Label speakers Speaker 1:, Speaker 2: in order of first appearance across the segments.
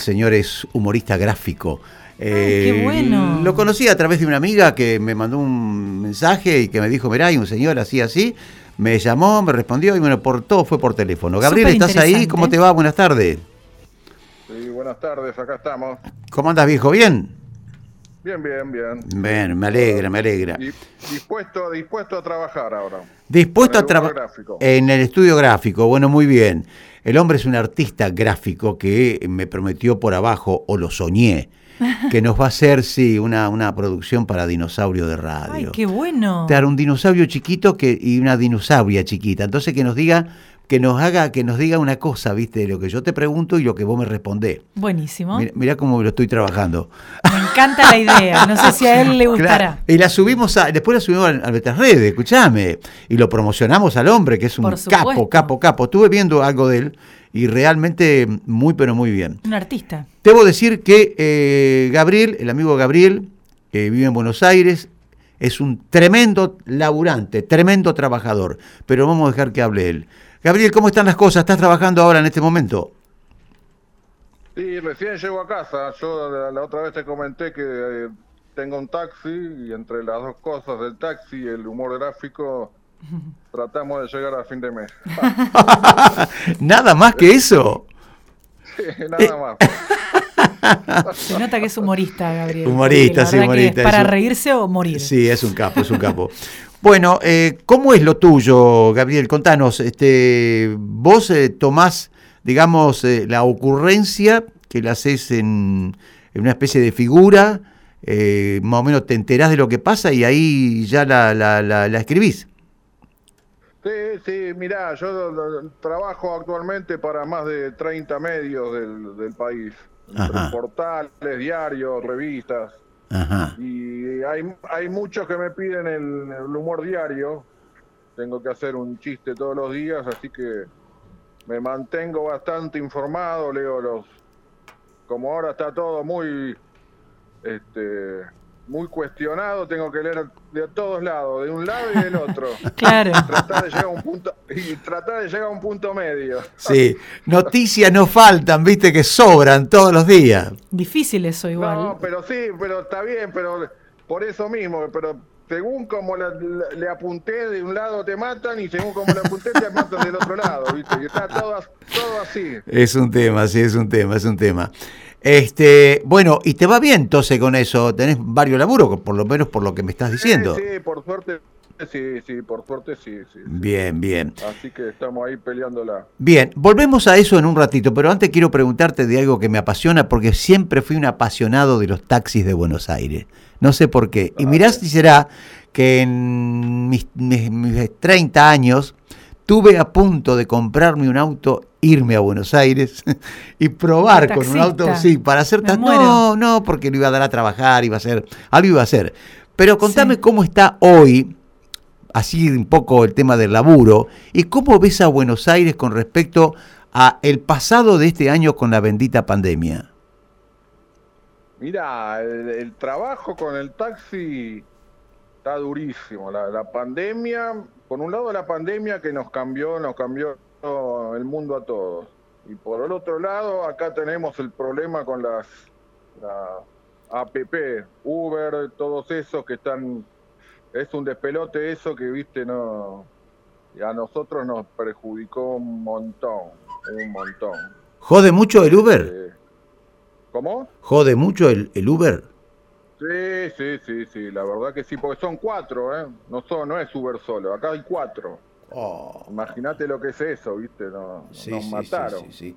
Speaker 1: señor es humorista gráfico.
Speaker 2: qué
Speaker 1: Eh,
Speaker 2: bueno.
Speaker 1: Lo conocí a través de una amiga que me mandó un mensaje y que me dijo, mirá, hay un señor así, así. Me llamó, me respondió y bueno, por todo fue por teléfono. Gabriel, ¿estás ahí? ¿Cómo te va? Buenas tardes.
Speaker 3: Sí, buenas tardes, acá estamos.
Speaker 1: ¿Cómo andas, viejo? ¿Bien?
Speaker 3: Bien, bien, bien.
Speaker 1: Bien, me alegra, me alegra.
Speaker 3: Dispuesto, dispuesto a trabajar ahora.
Speaker 1: Dispuesto a
Speaker 3: En el humor
Speaker 1: trabajar
Speaker 3: gráfico.
Speaker 1: en el estudio gráfico. Bueno, muy bien. El hombre es un artista gráfico que me prometió por abajo, o lo soñé, que nos va a hacer, sí, una, una producción para dinosaurio de radio.
Speaker 2: Ay, qué bueno.
Speaker 1: Claro, un dinosaurio chiquito que, y una dinosauria chiquita. Entonces que nos diga, que nos haga, que nos diga una cosa, viste, lo que yo te pregunto y lo que vos me respondés.
Speaker 2: Buenísimo.
Speaker 1: Mirá, mirá cómo lo estoy trabajando.
Speaker 2: Me encanta la idea. No sé si a él le gustará.
Speaker 1: Claro, Y la subimos a, después la subimos a, a nuestras redes, escuchame. Y lo promocionamos al hombre, que es un capo, capo, capo. Estuve viendo algo de él y realmente muy, pero muy bien.
Speaker 2: Un artista.
Speaker 1: Debo decir que eh, Gabriel, el amigo Gabriel, que vive en Buenos Aires, es un tremendo laburante, tremendo trabajador. Pero vamos a dejar que hable él. Gabriel, ¿cómo están las cosas? ¿Estás trabajando ahora en este momento?
Speaker 3: Sí, recién llego a casa. Yo la, la otra vez te comenté que eh, tengo un taxi y entre las dos cosas del taxi y el humor gráfico tratamos de llegar a fin de mes.
Speaker 1: Nada más que eso.
Speaker 3: Sí, Nada más.
Speaker 2: Se nota que es humorista, Gabriel.
Speaker 1: Humorista, sí, humorista,
Speaker 2: es Para
Speaker 1: es un-
Speaker 2: reírse o morir.
Speaker 1: Sí, es un capo, es un capo. Bueno, eh, ¿cómo es lo tuyo, Gabriel? Contanos, este, vos eh, tomás, digamos, eh, la ocurrencia que la haces en, en una especie de figura, eh, más o menos te enterás de lo que pasa y ahí ya la, la, la- la escribís.
Speaker 3: Sí, sí, mirá, yo lo- lo- trabajo actualmente para más de 30 medios del, del país.
Speaker 1: Ajá.
Speaker 3: Portales, diarios, revistas. Y hay, hay muchos que me piden el, el humor diario. Tengo que hacer un chiste todos los días, así que me mantengo bastante informado, leo los... Como ahora está todo muy... Este, muy cuestionado, tengo que leer de todos lados, de un lado y del otro.
Speaker 2: Claro.
Speaker 3: tratar de llegar a un punto y tratar de llegar a un punto medio.
Speaker 1: Sí, noticias no faltan, viste que sobran todos los días.
Speaker 2: Difícil eso igual.
Speaker 3: No, pero sí, pero está bien, pero por eso mismo, pero según como la- la- le apunté de un lado te matan y según como le apunté te matan del otro lado, ¿viste? Y está todo, todo así.
Speaker 1: Es un tema, sí, es un tema, es un tema. Este, bueno, y te va bien entonces con eso, tenés varios laburos, por lo menos por lo que me estás diciendo.
Speaker 3: Sí, sí, por suerte, sí, sí, por suerte sí, sí.
Speaker 1: Bien, bien.
Speaker 3: Así que estamos ahí peleándola.
Speaker 1: Bien, volvemos a eso en un ratito, pero antes quiero preguntarte de algo que me apasiona porque siempre fui un apasionado de los taxis de Buenos Aires. No sé por qué. Y mirá si será que en mis, mis- mis 30 años tuve a punto de comprarme un auto, irme a Buenos Aires y probar con un auto, sí, para hacer...
Speaker 2: Me
Speaker 1: ta-
Speaker 2: muero.
Speaker 1: No, no, porque lo iba a dar a trabajar, iba a hacer... Algo iba a hacer. Pero contame
Speaker 2: Sí.
Speaker 1: cómo está hoy así un poco el tema del laburo y cómo ves a Buenos Aires con respecto a el pasado de este año con la bendita pandemia.
Speaker 3: Mira, el, el trabajo con el taxi está durísimo. La, la pandemia, por un lado la pandemia que nos cambió, nos cambió el mundo a todos. Y por el otro lado, acá tenemos el problema con las, las APP, Uber, todos esos que están... Es un despelote eso que, viste, no... y a nosotros nos perjudicó un montón, un montón.
Speaker 1: ¿Jode mucho el Uber?
Speaker 3: Eh, ¿Cómo?
Speaker 1: ¿Jode mucho el, el Uber?
Speaker 3: Sí, sí, sí, sí, la verdad que sí, porque son cuatro, ¿eh? No, son, no es Uber solo, acá hay cuatro.
Speaker 1: Oh,
Speaker 3: Imagínate lo que es eso, ¿viste? No,
Speaker 1: sí,
Speaker 3: nos
Speaker 1: sí,
Speaker 3: mataron.
Speaker 1: sí, sí,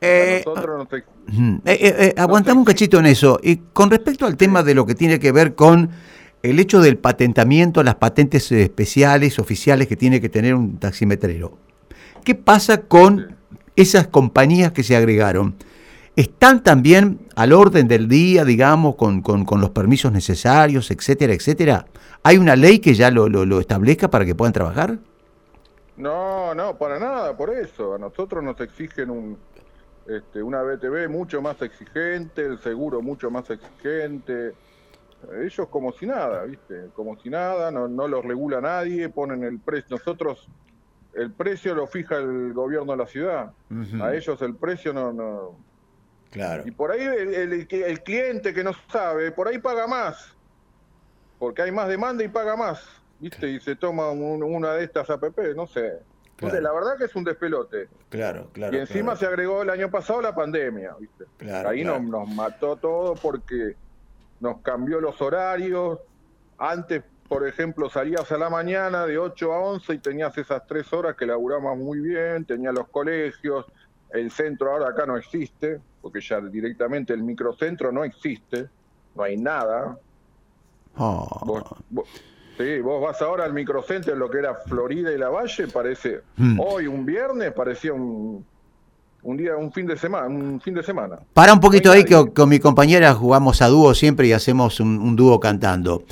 Speaker 1: Eh,
Speaker 3: nosotros
Speaker 1: Ujú. Eh, eh, eh, aguantame un cachito en eso. Y con respecto al tema de lo que tiene que ver con el hecho del patentamiento, las patentes especiales, oficiales que tiene que tener un taximetrero. ¿Qué pasa con esas compañías que se agregaron? ¿Están también al orden del día, digamos, con, con- con los permisos necesarios, etcétera, etcétera? ¿Hay una ley que ya lo, lo- lo establezca para que puedan trabajar?
Speaker 3: No, no, para nada, por eso. A nosotros nos exigen un, este, una BTV mucho más exigente, el seguro mucho más exigente. Ellos como si nada, ¿viste? Como si nada, no, no los regula nadie, ponen el precio. Nosotros, el precio lo fija el gobierno de la ciudad. A ellos el precio no, no,
Speaker 1: Claro.
Speaker 3: Y por ahí el, el- el cliente que no sabe, por ahí paga más. Porque hay más demanda y paga más. ¿Viste? Y se toma un- una de estas APP, no sé.
Speaker 1: Claro.
Speaker 3: la verdad que es un despelote.
Speaker 1: Claro, claro.
Speaker 3: y encima se agregó el año pasado la pandemia, ¿viste?
Speaker 1: Claro,
Speaker 3: Ahí. Nos, nos mató todo porque nos cambió los horarios. Antes, por ejemplo, salías a la mañana de 8 a 11 y tenías esas tres horas que laburabas muy bien, tenías los colegios, el centro ahora acá no existe, porque ya directamente el microcentro no existe, no hay nada.
Speaker 1: Oh.
Speaker 3: Vos, vos- sí, vos vas ahora al microcentro, en lo que era Florida y la Valle, parece,
Speaker 1: Mm.
Speaker 3: hoy un viernes parecía un, un día, un fin de semana, un fin de semana.
Speaker 1: Para un poquito
Speaker 3: No
Speaker 1: ahí que con mi compañera jugamos a dúo siempre y hacemos un, un dúo cantando.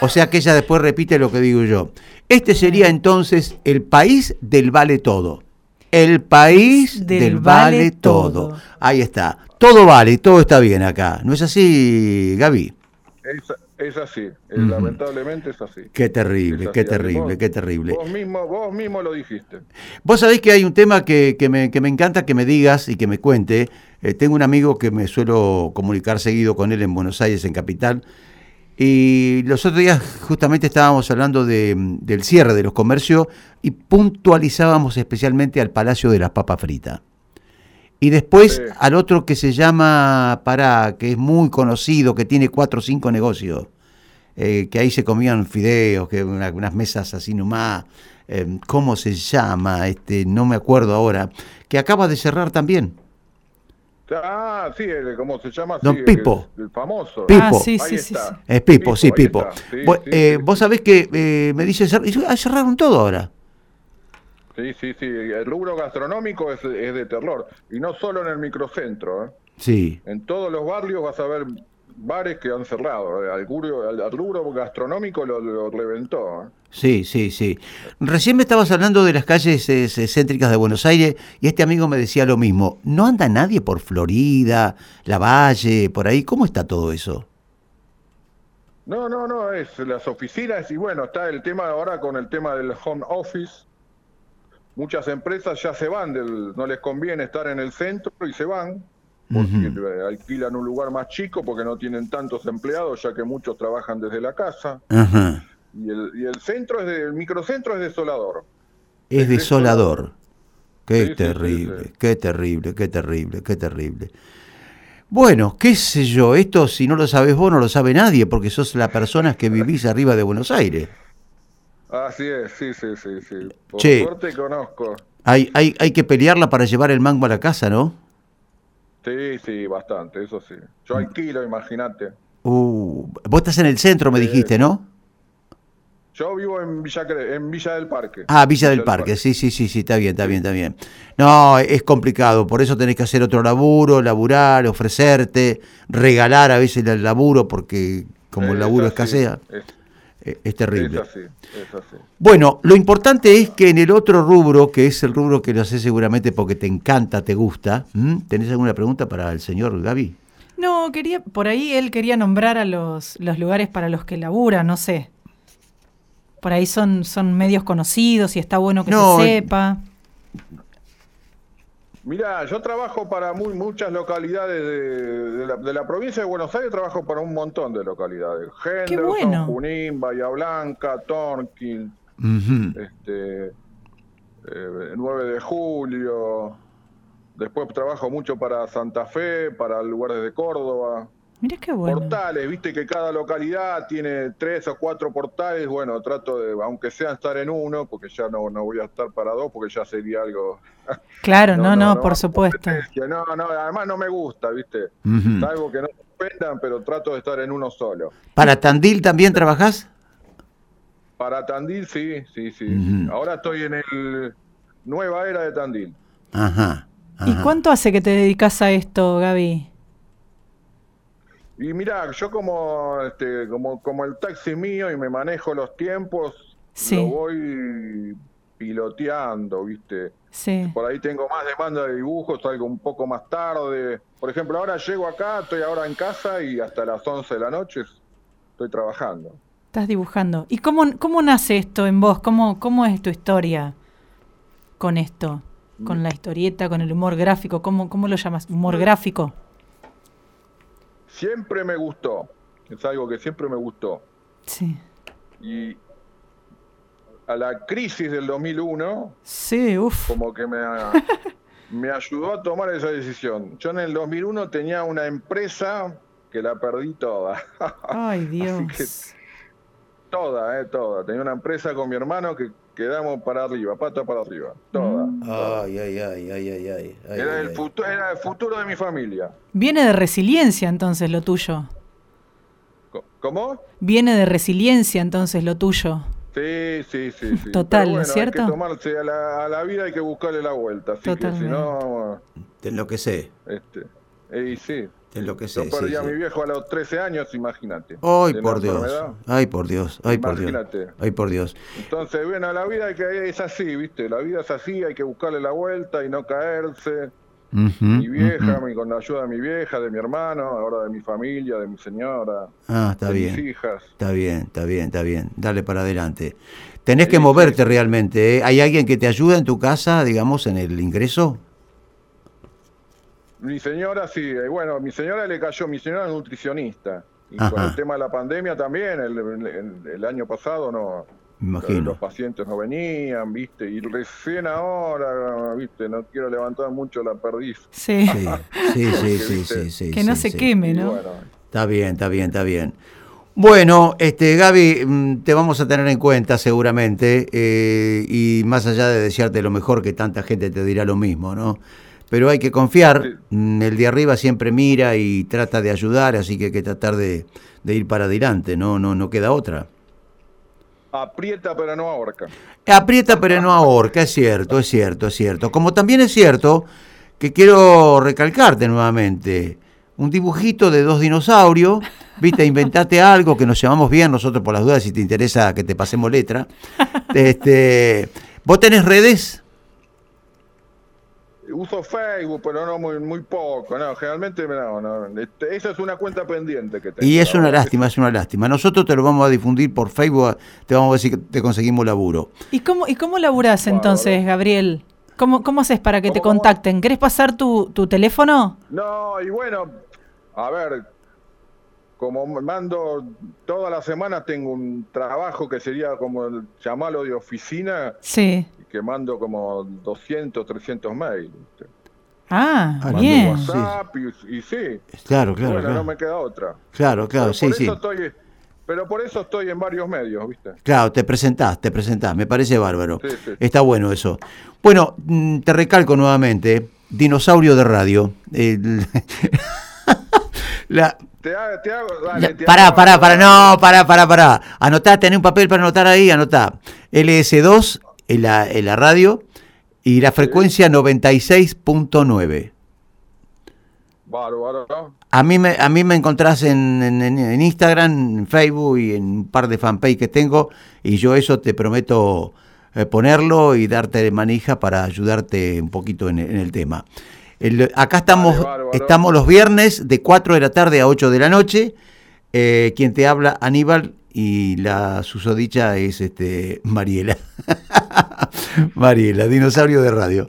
Speaker 1: O sea que ella después repite lo que digo yo. Este sería entonces el país del vale todo. El país del,
Speaker 2: Del
Speaker 1: vale,
Speaker 2: vale
Speaker 1: todo.
Speaker 2: todo.
Speaker 1: Ahí está. Todo vale, todo está bien acá. ¿No es así, Gaby?
Speaker 3: Es, es así, es-
Speaker 1: Ujú.
Speaker 3: lamentablemente es así.
Speaker 1: Qué terrible, qué terrible,
Speaker 3: Vos-
Speaker 1: qué terrible.
Speaker 3: Vos mismo, vos mismo lo dijiste.
Speaker 1: Vos sabés que hay un tema que, que me, que me encanta que me digas y que me cuente. Eh, tengo un amigo que me suelo comunicar seguido con él en Buenos Aires, en Capital. Y los otros días justamente estábamos hablando de, del cierre de los comercios y puntualizábamos especialmente al Palacio de las Papas Fritas. Y después
Speaker 3: Sí.
Speaker 1: al otro que se llama Pará, que es muy conocido, que tiene cuatro o cinco negocios, eh, que ahí se comían fideos, que una- unas mesas así nomás. eh, ¿Cómo se llama? Este, no me acuerdo ahora. Que acaba de cerrar también.
Speaker 3: Ah, sí, el- ¿cómo se llama?
Speaker 1: Don
Speaker 3: Sí,
Speaker 1: Pipo.
Speaker 3: El, el famoso.
Speaker 1: Pipo.
Speaker 2: Ah, sí, sí, sí.
Speaker 1: Es Pipo, sí, Pipo. Vos,
Speaker 3: sí,
Speaker 1: eh,
Speaker 3: sí,
Speaker 1: vos
Speaker 3: sí.
Speaker 1: sabés que eh, me dice, ah, cerraron todo ahora.
Speaker 3: Sí, sí, sí. El rubro gastronómico es, es de terror. Y no solo en el microcentro. ¿eh?
Speaker 1: Sí.
Speaker 3: En todos los barrios vas a ver bares que han cerrado. ¿eh? Al, rubro, al- al rubro gastronómico lo, lo reventó. ¿eh?
Speaker 1: Sí, sí, sí. Recién me estabas hablando de las calles eh, céntricas de Buenos Aires y este amigo me decía lo mismo. ¿No anda nadie por Florida, La Valle, por ahí? ¿Cómo está todo eso?
Speaker 3: No, no, no, es las oficinas y bueno, está el tema ahora con el tema del home office. Muchas empresas ya se van, del, no les conviene estar en el centro y se van, porque alquilan un lugar más chico porque no tienen tantos empleados, ya que muchos trabajan desde la casa. Y el, y el centro es de, el microcentro es desolador.
Speaker 1: Es
Speaker 3: Es
Speaker 1: desolador. Qué
Speaker 3: Sí, sí, sí,
Speaker 1: terrible,
Speaker 3: sí.
Speaker 1: qué terrible, qué terrible, qué terrible. Bueno, qué sé yo, esto si no lo sabes vos no lo sabe nadie porque sos la persona que vivís arriba de Buenos Aires.
Speaker 3: Así es, sí, sí, sí, sí. Por
Speaker 1: Che.
Speaker 3: suerte conozco.
Speaker 1: Hay, hay, hay que pelearla para llevar el mango a la casa, ¿no?
Speaker 3: Sí, sí, bastante, eso sí. Yo
Speaker 1: Mm.
Speaker 3: alquilo, imagínate.
Speaker 1: Uh, vos estás en el centro, me
Speaker 3: Sí.
Speaker 1: dijiste, ¿no?
Speaker 3: Yo vivo en Villa, en Villa del Parque.
Speaker 1: Ah, Villa del Parque, sí, sí, sí, sí, está bien, está bien, está bien. No, es complicado, por eso tenés que hacer otro laburo, laburar, ofrecerte, regalar a veces el laburo, porque como el laburo escasea,
Speaker 3: Es,
Speaker 1: eh, es terrible.
Speaker 3: es así, es así.
Speaker 1: Bueno, lo importante es que en el otro rubro, que es el rubro que lo haces seguramente porque te encanta, te gusta. ¿tenés alguna pregunta para el señor Gaby?
Speaker 2: No, quería, por ahí él quería nombrar a los, los lugares para los que labura, no sé. Por ahí son, son medios conocidos y está bueno que
Speaker 1: No,
Speaker 2: se
Speaker 1: eh,
Speaker 2: sepa.
Speaker 3: Mira, yo trabajo para muy, muchas localidades de, de la, de la provincia de Buenos Aires, trabajo para un montón de localidades. Henderson,
Speaker 2: bueno.
Speaker 3: Junín, Bahía Blanca, Torquín,
Speaker 1: Ujú.
Speaker 3: este, eh, 9 de julio. Después trabajo mucho para Santa Fe, para lugares de Córdoba.
Speaker 2: Mira qué bueno.
Speaker 3: Portales, viste que cada localidad tiene tres o cuatro portales. Bueno, trato de, aunque sea estar en uno, porque ya no, no voy a estar para dos, porque ya sería algo.
Speaker 2: Claro, no, no, por
Speaker 3: no,
Speaker 2: supuesto.
Speaker 3: No, no, además no me gusta, viste.
Speaker 1: Ujú.
Speaker 3: Salvo que no se ofendan, pero trato de estar en uno solo.
Speaker 1: ¿Para Tandil también trabajás?
Speaker 3: Para Tandil, sí, sí, sí. Ahora estoy en el Nueva Era de Tandil.
Speaker 1: Ajá.
Speaker 2: ¿Y cuánto hace que te dedicas a esto, Gaby?
Speaker 3: Y mira, yo como, este, como, como el taxi mío y me manejo los tiempos,
Speaker 2: Sí.
Speaker 3: lo voy piloteando, ¿viste?
Speaker 2: Sí.
Speaker 3: Por ahí tengo más demanda de dibujos, salgo un poco más tarde. Por ejemplo, ahora llego acá, estoy ahora en casa y hasta las 11 de la noche estoy trabajando.
Speaker 2: Estás dibujando. ¿Y cómo, cómo nace esto en vos? ¿Cómo, ¿Cómo es tu historia con esto? Con la historieta, con el humor gráfico. ¿Cómo, cómo lo llamas? ¿Humor gráfico?
Speaker 3: Siempre me gustó. Es algo que siempre me gustó.
Speaker 2: Sí.
Speaker 3: Y a la crisis del 2001,
Speaker 2: Sí, uff.
Speaker 3: como que me, me ayudó a tomar esa decisión. Yo en el 2001 tenía una empresa que la perdí toda.
Speaker 2: Ay, Dios.
Speaker 3: que- toda, eh, toda. Tenía una empresa con mi hermano que quedamos para arriba, pata para arriba. Toda.
Speaker 2: Mm.
Speaker 1: Ay, ay, ay, ay, ay, ay. ay,
Speaker 3: Era
Speaker 1: ay,
Speaker 3: el,
Speaker 1: ay.
Speaker 3: futuro, era el futuro de mi familia.
Speaker 2: Viene de resiliencia entonces lo tuyo.
Speaker 3: ¿Cómo?
Speaker 2: Viene de resiliencia entonces lo tuyo.
Speaker 3: Sí, sí, sí. sí.
Speaker 2: Total,
Speaker 3: Pero
Speaker 2: ¿no es
Speaker 3: bueno,
Speaker 2: cierto?
Speaker 3: Hay que tomarse a la, a la vida, hay que buscarle la vuelta. Así que si
Speaker 2: Totalmente.
Speaker 3: no,
Speaker 1: Te enloquecé,
Speaker 3: este, y sí.
Speaker 1: te.
Speaker 3: Yo perdí
Speaker 1: sí,
Speaker 3: a
Speaker 1: sí.
Speaker 3: mi viejo a los 13 años, imagínate.
Speaker 1: Ay, por Dios. Ay, por Dios. Ay, por Dios.
Speaker 3: Imagínate.
Speaker 1: Ay, por Dios.
Speaker 3: Entonces, bueno, la vida que, es así, ¿viste? La vida es así, hay que buscarle la vuelta y no caerse. Mi vieja, mi- con la ayuda de mi vieja, de mi hermano, ahora de mi familia, de mi señora,
Speaker 1: Ah, está
Speaker 3: de
Speaker 1: bien.
Speaker 3: mis hijas.
Speaker 1: Está bien, está bien, está bien. Dale para adelante. Tenés que moverte realmente. ¿eh? ¿Hay alguien que te ayuda en tu casa, digamos, en el ingreso?
Speaker 3: Mi señora sí, eh, bueno, mi señora le cayó, mi señora es nutricionista. Y
Speaker 1: Ajá.
Speaker 3: con el tema de la pandemia también, el, el- el año pasado no,
Speaker 1: Me imagino.
Speaker 3: los pacientes no venían, ¿viste? Y recién ahora, ¿viste? No quiero levantar mucho la perdiz.
Speaker 2: Sí.
Speaker 1: Sí, sí, sí, sí, sí, sí,
Speaker 2: que no
Speaker 1: sí,
Speaker 2: se
Speaker 1: sí.
Speaker 2: queme, ¿no?
Speaker 3: bueno,
Speaker 1: Está bien, está bien, está bien. Bueno, este Gaby, mm, te vamos a tener en cuenta seguramente eh, y más allá de desearte lo mejor, que tanta gente te dirá lo mismo, ¿no? Pero hay que confiar, mm, el de arriba siempre mira y trata de ayudar, así que hay que tratar de, de ir para adelante, no, no, no queda otra.
Speaker 3: aprieta pero no ahorca.
Speaker 1: Aprieta pero no ahorca, es cierto, es cierto, es cierto. Como también es cierto que quiero recalcarte nuevamente, un dibujito de dos dinosaurios, viste, inventate algo que nos llamamos bien nosotros por las dudas si te interesa que te pasemos letra. Este, ¿Vos tenés redes?
Speaker 3: Uso Facebook, pero no muy, muy poco, no, generalmente no, no. Este, esa es una cuenta pendiente que tengo.
Speaker 1: Y es una lástima, es una lástima. Nosotros te lo vamos a difundir por Facebook, te vamos a decir que te conseguimos laburo.
Speaker 2: ¿Y cómo, y cómo laburás entonces, Gabriel? ¿Cómo, ¿Cómo haces para que te
Speaker 3: ¿Cómo?
Speaker 2: contacten? ¿Querés pasar tu, tu teléfono?
Speaker 3: No, y bueno, a ver, como mando toda la semana tengo un trabajo que sería como el- llamarlo de oficina,
Speaker 2: Sí.
Speaker 3: Que mando como 200, 300 mails.
Speaker 2: Ah,
Speaker 1: Ah,
Speaker 2: bien.
Speaker 1: Sí.
Speaker 3: WhatsApp y, y sí,
Speaker 1: Claro, claro,
Speaker 3: bueno, no
Speaker 1: claro.
Speaker 3: me queda otra.
Speaker 1: Claro, claro,
Speaker 3: pero,
Speaker 1: sí,
Speaker 3: por
Speaker 1: sí.
Speaker 3: eso estoy, pero por eso estoy en varios medios, ¿viste?
Speaker 1: Claro, te presentás, te presentás, me parece bárbaro.
Speaker 3: Sí, sí.
Speaker 1: Está bueno eso. Bueno, mm, te recalco nuevamente, dinosaurio de radio. El- la,
Speaker 3: Te hago, te hago, dale,
Speaker 1: la-
Speaker 3: te
Speaker 1: pará,
Speaker 3: hago-
Speaker 1: pará, pará, no, pará, pará, pará. Anotá, tenés un papel para anotar ahí, anotá. LS2 en la, en la radio y la frecuencia 96.9.
Speaker 3: Bárbaro, ¿no?
Speaker 1: A mí me, a mí me encontrás en, en- Instagram, en Facebook y en un par de fanpage que tengo y yo eso te prometo eh, ponerlo y darte de manija para ayudarte un poquito en, el- en el tema. El- acá estamos,
Speaker 3: Vale,
Speaker 1: estamos los viernes de 4 de la tarde a 8 de la noche. Eh, quien te habla, Aníbal, y la susodicha es este Mariela. Mariela, dinosaurio de radio.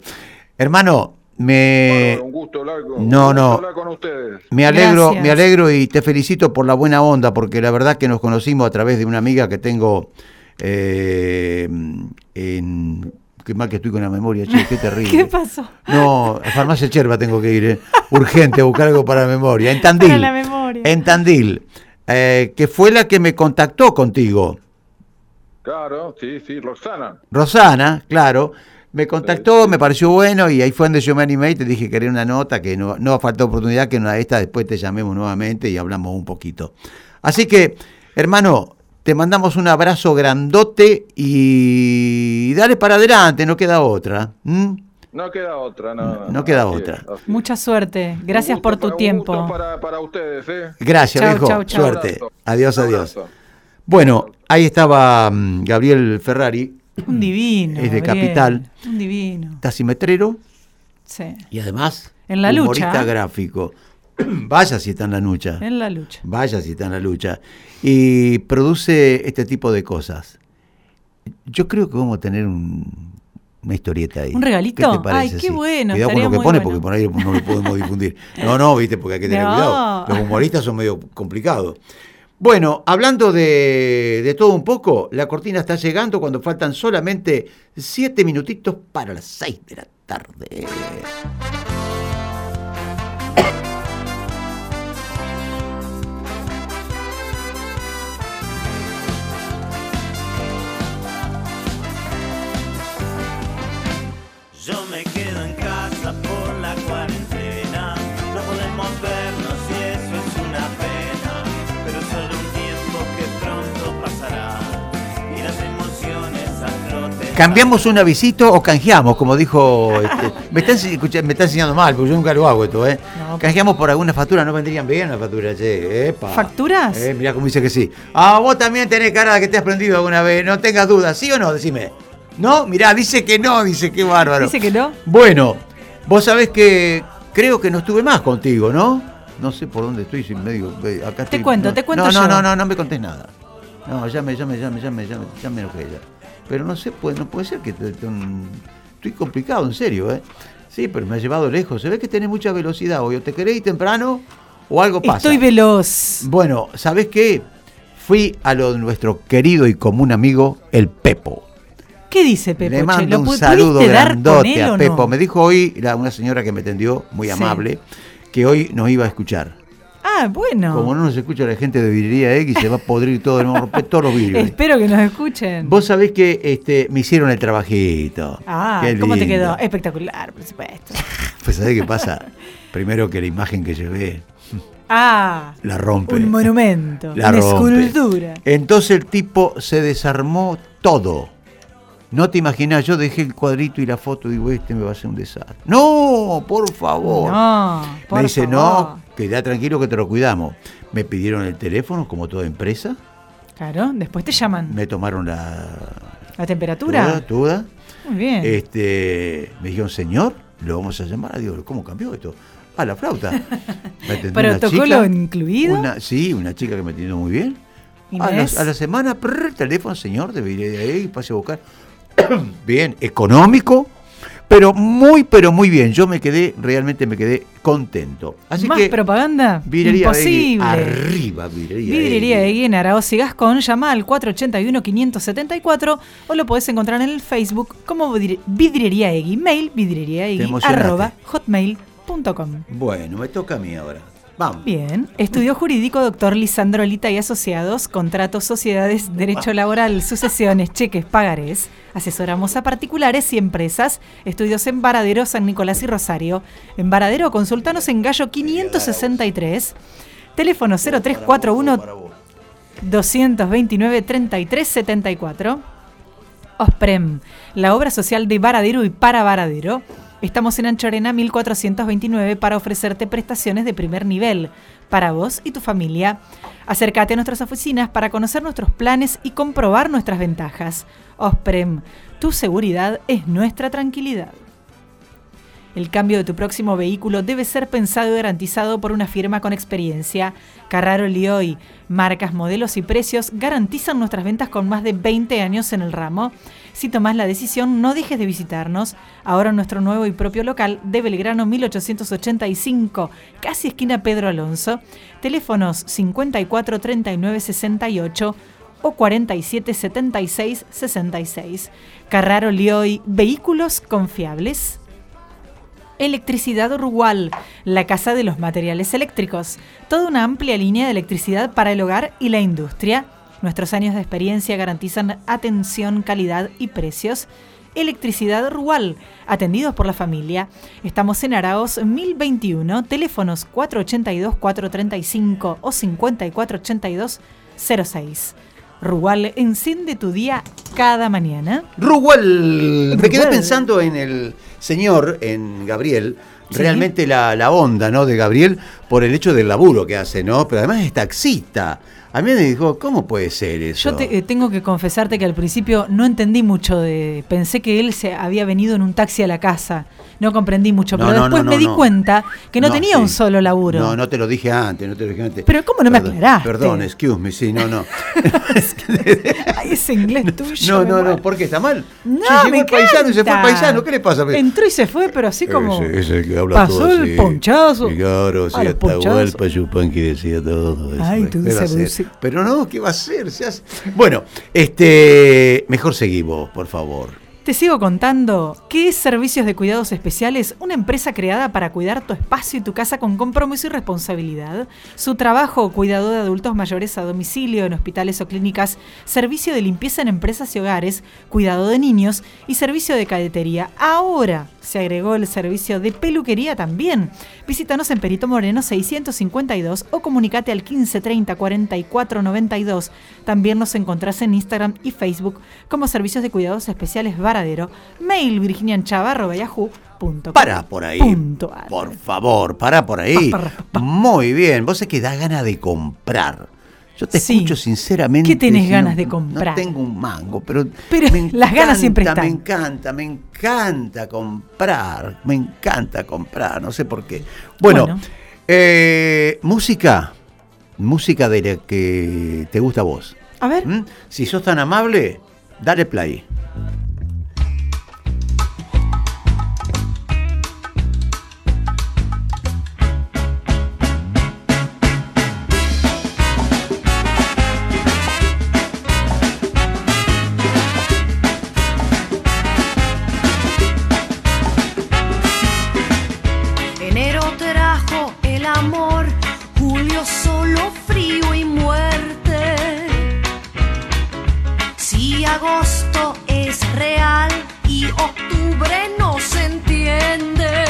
Speaker 1: Hermano, me...
Speaker 3: Bárbaro, un gusto hablar con,
Speaker 1: no,
Speaker 3: un gusto
Speaker 1: no.
Speaker 3: hablar con ustedes.
Speaker 1: Me alegro,
Speaker 2: Gracias.
Speaker 1: me alegro y te felicito por la buena onda, porque la verdad que nos conocimos a través de una amiga que tengo eh, en... Qué mal que estoy con la memoria, che, qué terrible.
Speaker 2: ¿Qué pasó?
Speaker 1: No, a Farmacia Cherva tengo que ir, eh. urgente, a buscar algo para la memoria. En Tandil.
Speaker 2: Para la memoria.
Speaker 1: En Tandil, eh, que fue la que me contactó contigo.
Speaker 3: Claro, sí, sí, Roxana.
Speaker 1: Rosana, claro, me contactó, me pareció bueno y ahí fue donde yo me animé y te dije que quería una nota, que no, no faltó oportunidad, que una de estas después te llamemos nuevamente y hablamos un poquito. Así que, hermano, te mandamos un abrazo grandote y dale para adelante, no queda otra.
Speaker 3: No queda otra, no.
Speaker 1: No queda
Speaker 3: así
Speaker 1: otra.
Speaker 3: es, así es.
Speaker 2: Mucha suerte. Gracias
Speaker 3: gusto
Speaker 2: por tu
Speaker 3: un
Speaker 2: tiempo.
Speaker 3: gusto para, para ustedes, ¿eh?
Speaker 1: Gracias,
Speaker 2: Chau,
Speaker 1: viejo.
Speaker 2: chau, chau.
Speaker 1: Suerte. Adiós, adiós. Bueno, ahí estaba mm, Gabriel Ferrari,
Speaker 2: Un divino.
Speaker 1: Es de
Speaker 2: Gabriel.
Speaker 1: Capital.
Speaker 2: Un divino.
Speaker 1: taximetrero
Speaker 2: Sí.
Speaker 1: y además
Speaker 2: En la
Speaker 1: humorista
Speaker 2: lucha.
Speaker 1: gráfico. Vaya si está en la lucha.
Speaker 2: En la lucha.
Speaker 1: Vaya si está en la lucha. Y produce este tipo de cosas. Yo creo que vamos a tener un, una historieta ahí.
Speaker 2: ¿Un regalito?
Speaker 1: ¿Qué te parece?
Speaker 2: Ay, qué bueno,
Speaker 1: Cuidado con lo que pone
Speaker 2: bueno.
Speaker 1: porque por ahí no lo podemos difundir. No, no, viste, porque hay que tener
Speaker 2: No.
Speaker 1: cuidado. Los humoristas son medio complicados. Bueno, hablando de, de todo un poco, la cortina está llegando cuando faltan solamente siete minutitos para las seis de la tarde. ¿Cambiamos un avisito o canjeamos, como dijo... este, me, está, me enseñando mal, porque yo nunca lo hago esto, ¿eh?
Speaker 2: No.
Speaker 1: Canjeamos por alguna factura, ¿no vendrían bien las facturas? Che, epa.
Speaker 2: ¿Facturas?
Speaker 1: Eh, mirá cómo dice que sí. Ah, vos también tenés cara de que te has prendido alguna vez, no tengas dudas, ¿sí o no? Decime. ¿No? Mirá, dice que no, dice qué bárbaro.
Speaker 2: Dice que no.
Speaker 1: Bueno, vos sabés que creo que no estuve más contigo, ¿no? No sé por dónde estoy, si medio. eh, Acá estoy-
Speaker 2: cuento,
Speaker 1: no,
Speaker 2: te cuento
Speaker 1: No, no,
Speaker 2: yo.
Speaker 1: no, no, no me contés nada. No, ya me, ya me, ya me, ya me, ya Pero no sé, pues, no puede ser que te- te- un- estoy complicado, en serio, ¿eh? Sí, pero me ha llevado lejos. Se ve que tenés mucha velocidad hoy. O te querés ir temprano o algo pasa.
Speaker 2: Estoy veloz.
Speaker 1: Bueno, ¿sabés qué? Fui a lo de nuestro querido y común amigo, el Pepo.
Speaker 2: ¿Qué dice Pepo?
Speaker 1: Le mando
Speaker 2: ¿Lo
Speaker 1: un saludo grandote a Pepo.
Speaker 2: no?
Speaker 1: Me dijo hoy la- una señora que me atendió, muy
Speaker 2: Sí.
Speaker 1: amable, que hoy nos iba a escuchar.
Speaker 2: Ah, bueno.
Speaker 1: Como no nos escucha la gente de Vidrería X, se va a podrir todo, vamos a romper todos los vidrios.
Speaker 2: Espero que nos escuchen.
Speaker 1: Vos sabés que este, me hicieron el trabajito.
Speaker 2: Ah, ¿cómo te quedó? Espectacular, por supuesto.
Speaker 1: Pues ¿sabés qué pasa? Primero que la imagen que llevé
Speaker 2: Ah,
Speaker 1: la rompe.
Speaker 2: un monumento,
Speaker 1: La
Speaker 2: una
Speaker 1: rompe.
Speaker 2: escultura.
Speaker 1: Entonces el tipo se desarmó todo. No te imaginas, yo dejé el cuadrito y la foto y digo, este me va a hacer un desastre. No, por favor.
Speaker 2: No, por
Speaker 1: me dice,
Speaker 2: favor.
Speaker 1: no, queda tranquilo que te lo cuidamos. Me pidieron el teléfono, como toda empresa.
Speaker 2: Claro, después te llaman.
Speaker 1: Me tomaron la...
Speaker 2: ¿La temperatura?
Speaker 1: Toda, toda.
Speaker 2: Muy bien.
Speaker 1: Este, me dijeron, señor, lo vamos a llamar. Digo, ¿cómo cambió esto? Ah, la flauta. Me una
Speaker 2: ¿Protocolo
Speaker 1: chica,
Speaker 2: incluido?
Speaker 1: Una, sí, una chica que me atendió muy bien. A la, a la semana, prr, teléfono, señor, debería ir ahí, pase a buscar. bien, económico, pero muy, pero muy bien. Yo me quedé, realmente me quedé contento. Así
Speaker 2: Más
Speaker 1: que,
Speaker 2: propaganda?
Speaker 1: Vidrería
Speaker 2: Imposible.
Speaker 1: arriba, Vidrería
Speaker 2: Vidrería
Speaker 1: Begui.
Speaker 2: de Guien, Araoz y Gascón, llama al 481-574 o lo podés encontrar en el Facebook como Vidrería Egui, mail vidreriaegui, arroba hotmail.com.
Speaker 1: Bueno, me toca a mí ahora. Vamos.
Speaker 2: Bien, estudio jurídico, doctor Lisandro Lita y Asociados, contratos, sociedades, derecho laboral, sucesiones, cheques, pagarés. Asesoramos a particulares y empresas. Estudios en Varadero, San Nicolás y Rosario. En Varadero, consultanos en Gallo 563. Teléfono 0341 229 3374. OSPREM, la obra social de Varadero y para Varadero. Estamos en Anchorena 1429 para ofrecerte prestaciones de primer nivel para vos y tu familia. Acércate a nuestras oficinas para conocer nuestros planes y comprobar nuestras ventajas. OSPREM, tu seguridad es nuestra tranquilidad. El cambio de tu próximo vehículo debe ser pensado y garantizado por una firma con experiencia. Carraro Lioy, marcas, modelos y precios garantizan nuestras ventas con más de 20 años en el ramo. Si tomas la decisión, no dejes de visitarnos. Ahora nuestro nuevo y propio local de Belgrano 1885, casi esquina Pedro Alonso. Teléfonos 54 39 68 o 47 76 66. Carraro Lioy, vehículos confiables. Electricidad Urugual, la casa de los materiales eléctricos. Toda una amplia línea de electricidad para el hogar y la industria. Nuestros años de experiencia garantizan atención, calidad y precios. Electricidad Rual, atendidos por la familia. Estamos en Araos 1021, teléfonos 482-435 o 5482-06. Rual enciende tu día cada mañana.
Speaker 1: Rugal, me quedé pensando en el señor en Gabriel realmente la, la onda, ¿no? De Gabriel por el hecho del laburo que hace, ¿no? Pero además es taxista. A mí me dijo, ¿cómo puede ser eso?
Speaker 2: Yo te- eh, tengo que confesarte que al principio no entendí mucho de. Pensé que él se había venido en un taxi a la casa. No comprendí mucho,
Speaker 1: No,
Speaker 2: pero
Speaker 1: no,
Speaker 2: después
Speaker 1: no,
Speaker 2: me di cuenta que no, tenía
Speaker 1: sí.
Speaker 2: un solo laburo.
Speaker 1: No, no te lo dije antes, no te lo dije antes.
Speaker 2: Pero ¿cómo no me aclaraste?
Speaker 1: Perdón, excuse me, sí, no, no.
Speaker 2: Ay, ese inglés tuyo.
Speaker 1: no, no, no. ¿por qué está mal?
Speaker 2: No,
Speaker 1: Sí, llegó
Speaker 2: me
Speaker 1: el paisano y se fue el paisano, ¿qué le pasa?
Speaker 2: Entró y se fue, pero así como.
Speaker 1: Ese, ese que habla
Speaker 2: pasó
Speaker 1: todo
Speaker 2: el
Speaker 1: así.
Speaker 2: ponchazo.
Speaker 1: Y claro, sí,
Speaker 2: A los
Speaker 1: hasta Yupanqui decía todo eso.
Speaker 2: Ay,
Speaker 1: ¿Qué
Speaker 2: tú
Speaker 1: va Pero no, ¿qué va a hacer? Se hace- Bueno, este, mejor seguí vos, por favor.
Speaker 2: Te sigo contando qué es Servicios de Cuidados Especiales, una empresa creada para cuidar tu espacio y tu casa con compromiso y responsabilidad. Su trabajo, cuidado de adultos mayores a domicilio, en hospitales o clínicas, servicio de limpieza en empresas y hogares, cuidado de niños y servicio de cadetería. Ahora se agregó el servicio de peluquería también. Visítanos en Perito Moreno 652 o comunicate al 1530 44 92. También nos encontrás en Instagram y Facebook como Servicios de Cuidados Especiales Mail virginianchava.yahoo.com.
Speaker 1: Para por ahí.
Speaker 2: Punto.
Speaker 1: Por favor, para por ahí.
Speaker 2: Pa, pa, pa.
Speaker 1: Muy bien. Vos es que da ganas de comprar. Yo te
Speaker 2: Sí.
Speaker 1: escucho sinceramente.
Speaker 2: ¿Qué tenés ganas de comprar?
Speaker 1: No tengo un mango, pero.
Speaker 2: Pero las ganas siempre están.
Speaker 1: Me encanta, me encanta comprar. Me encanta comprar. No sé por qué. Bueno,
Speaker 2: Bueno.
Speaker 1: eh, música. Música de la que te gusta a vos.
Speaker 2: A ver,
Speaker 1: ¿Mm? Si sos tan amable, dale play.
Speaker 4: El amor, julio solo frío y muerte. Si agosto es real y octubre no se entiende,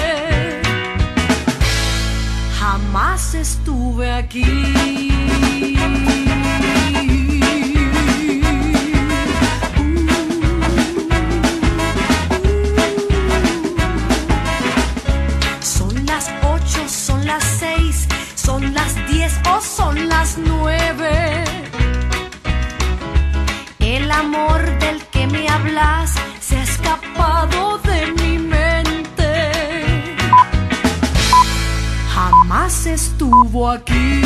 Speaker 4: jamás estuve aquí. Estuvo aquí.